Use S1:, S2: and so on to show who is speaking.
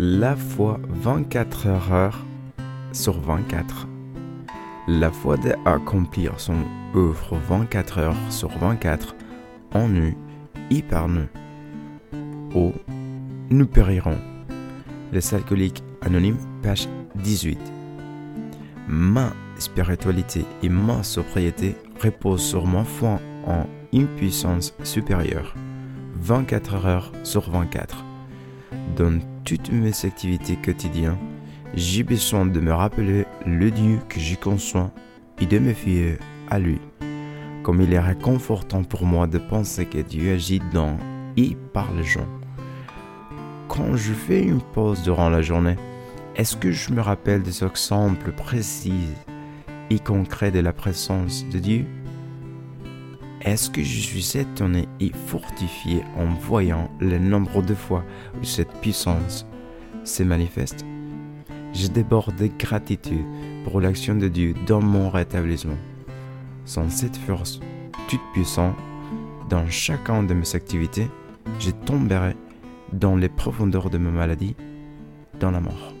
S1: La foi 24 heures sur 24. La foi d'accomplir son œuvre 24 heures sur 24 en nous et par nous. Ou nous périrons. Les alcooliques anonymes, page 18. Ma spiritualité et ma sobriété reposent sur ma foi en une puissance supérieure, 24 heures sur 24. Dans toutes mes activités quotidiennes, j'ai besoin de me rappeler le Dieu que j'ai conçois et de me fier à lui. Comme il est réconfortant pour moi de penser que Dieu agit dans et par les gens. Quand je fais une pause durant la journée, est-ce que je me rappelle des exemples précis et concrets de la présence de Dieu? Est-ce que je suis étonné et fortifié en voyant le nombre de fois où cette puissance se manifeste? Je déborde de gratitude pour l'action de Dieu dans mon rétablissement. Sans cette force toute puissante, dans chacune de mes activités, je tomberai dans les profondeurs de ma maladie, dans la mort.